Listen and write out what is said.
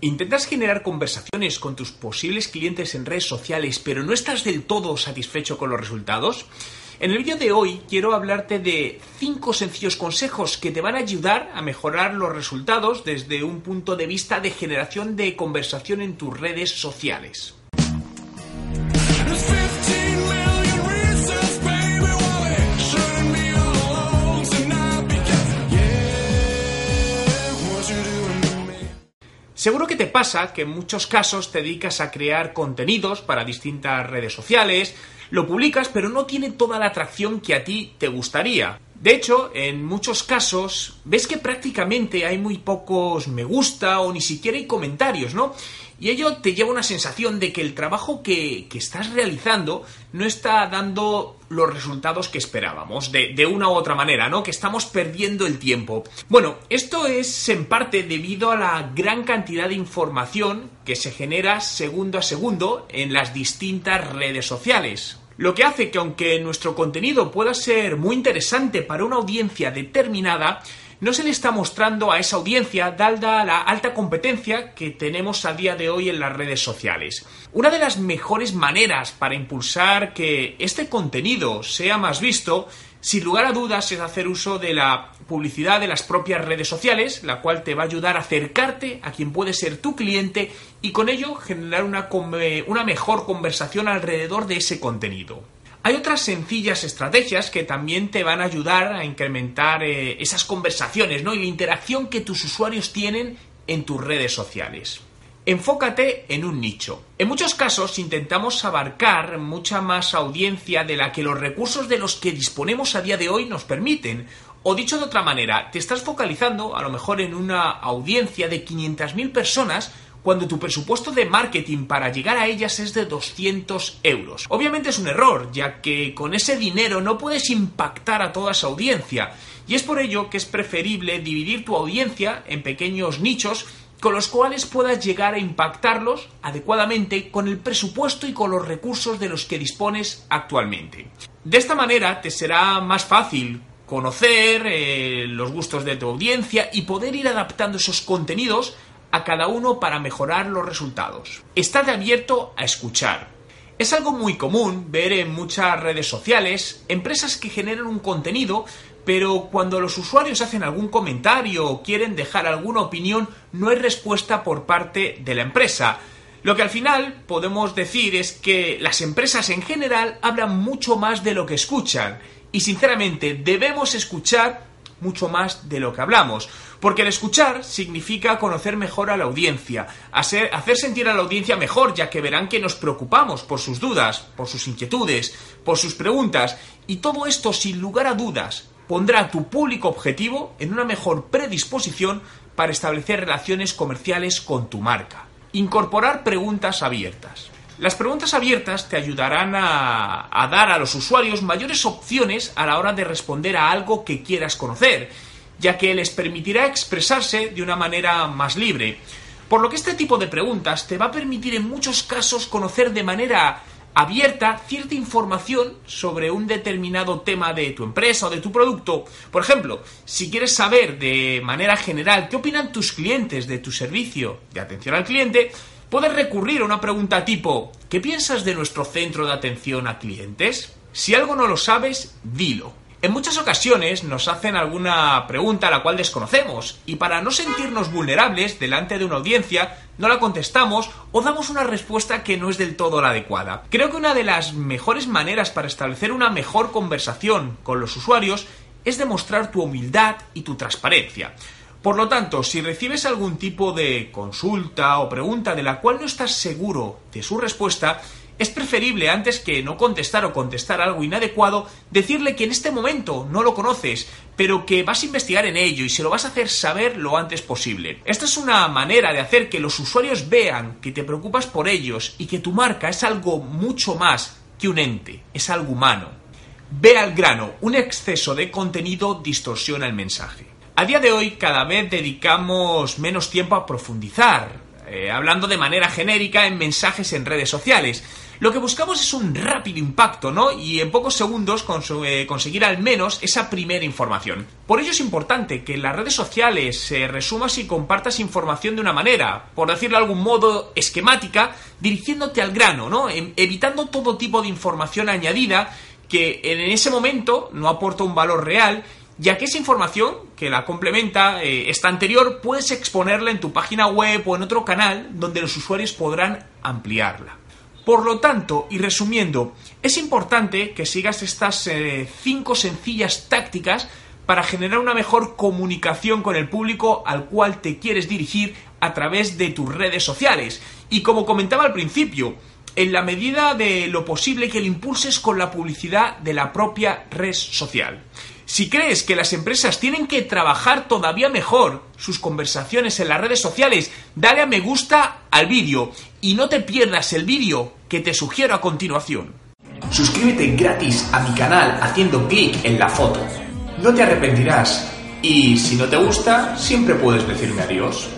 ¿Intentas generar conversaciones con tus posibles clientes en redes sociales, pero no estás del todo satisfecho con los resultados? En el vídeo de hoy quiero hablarte de 5 sencillos consejos que te van a ayudar a mejorar los resultados desde un punto de vista de generación de conversación en tus redes sociales. Seguro que te pasa que en muchos casos te dedicas a crear contenidos para distintas redes sociales, lo publicas pero no tiene toda la atracción que a ti te gustaría. De hecho, en muchos casos ves que prácticamente hay muy pocos me gusta o ni siquiera hay comentarios, ¿no? Y ello te lleva una sensación de que el trabajo que, estás realizando no está dando los resultados que esperábamos, de, una u otra manera, ¿no? Que estamos perdiendo el tiempo. Bueno, esto es en parte debido a la gran cantidad de información que se genera segundo a segundo en las distintas redes sociales. Lo que hace que aunque nuestro contenido pueda ser muy interesante para una audiencia determinada, no se le está mostrando a esa audiencia dada la alta competencia que tenemos a día de hoy en las redes sociales. Una de las mejores maneras para impulsar que este contenido sea más visto sin lugar a dudas es hacer uso de la publicidad de las propias redes sociales, la cual te va a ayudar a acercarte a quien puede ser tu cliente y con ello generar una, una mejor conversación alrededor de ese contenido. Hay otras sencillas estrategias que también te van a ayudar a incrementar eh, esas conversaciones ¿no? y la interacción que tus usuarios tienen en tus redes sociales. Enfócate en un nicho. En muchos casos intentamos abarcar mucha más audiencia de la que los recursos de los que disponemos a día de hoy nos permiten. O dicho de otra manera, te estás focalizando a lo mejor en una audiencia de 500.000 personas cuando tu presupuesto de marketing para llegar a ellas es de 200 euros. Obviamente es un error, ya que con ese dinero no puedes impactar a toda esa audiencia, y es por ello que es preferible dividir tu audiencia en pequeños nichos con los cuales puedas llegar a impactarlos adecuadamente con el presupuesto y con los recursos de los que dispones actualmente. De esta manera te será más fácil conocer eh, los gustos de tu audiencia y poder ir adaptando esos contenidos a cada uno para mejorar los resultados. Estate abierto a escuchar. Es algo muy común ver en muchas redes sociales empresas que generan un contenido, pero cuando los usuarios hacen algún comentario o quieren dejar alguna opinión, no hay respuesta por parte de la empresa. Lo que al final podemos decir es que las empresas en general hablan mucho más de lo que escuchan y sinceramente debemos escuchar mucho más de lo que hablamos. Porque el escuchar significa conocer mejor a la audiencia, hacer, sentir a la audiencia mejor, ya que verán que nos preocupamos por sus dudas, por sus inquietudes, por sus preguntas, y todo esto, sin lugar a dudas, pondrá a tu público objetivo en una mejor predisposición para establecer relaciones comerciales con tu marca. Incorporar preguntas abiertas. Las preguntas abiertas te ayudarán a, dar a los usuarios mayores opciones a la hora de responder a algo que quieras conocer, ya que les permitirá expresarse de una manera más libre. Por lo que este tipo de preguntas te va a permitir en muchos casos conocer de manera abierta cierta información sobre un determinado tema de tu empresa o de tu producto. Por ejemplo, si quieres saber de manera general qué opinan tus clientes de tu servicio de atención al cliente, Puedes recurrir a una pregunta tipo ¿qué piensas de nuestro centro de atención a clientes? Si algo no lo sabes, dilo. En muchas ocasiones nos hacen alguna pregunta a la cual desconocemos y para no sentirnos vulnerables delante de una audiencia no la contestamos o damos una respuesta que no es del todo la adecuada. Creo que una de las mejores maneras para establecer una mejor conversación con los usuarios es demostrar tu humildad y tu transparencia. Por lo tanto, si recibes algún tipo de consulta o pregunta de la cual no estás seguro de su respuesta, es preferible antes que no contestar o contestar algo inadecuado, decirle que en este momento no lo conoces, pero que vas a investigar en ello y se lo vas a hacer saber lo antes posible. Esta es una manera de hacer que los usuarios vean que te preocupas por ellos y que tu marca es algo mucho más que un ente, es algo humano. Ve al grano, un exceso de contenido distorsiona el mensaje. A día de hoy cada vez dedicamos menos tiempo a profundizar eh, hablando de manera genérica en mensajes en redes sociales. Lo que buscamos es un rápido impacto, ¿no? Y en pocos segundos eh, conseguir al menos esa primera información. Por ello es importante que en las redes sociales se resumas y compartas información de una manera, por decirlo de algún modo, esquemática, dirigiéndote al grano, ¿no? Em, evitando todo tipo de información añadida que en ese momento no aporta un valor real ya que esa información que la complementa eh, esta anterior puedes exponerla en tu página web o en otro canal donde los usuarios podrán ampliarla. Por lo tanto, y resumiendo, es importante que sigas estas eh, cinco sencillas tácticas para generar una mejor comunicación con el público al cual te quieres dirigir a través de tus redes sociales. Y como comentaba al principio, en la medida de lo posible que lo impulses con la publicidad de la propia red social. Si crees que las empresas tienen que trabajar todavía mejor sus conversaciones en las redes sociales, dale a me gusta al vídeo y no te pierdas el vídeo que te sugiero a continuación. Suscríbete gratis a mi canal haciendo clic en la foto. No te arrepentirás y si no te gusta, siempre puedes decirme adiós.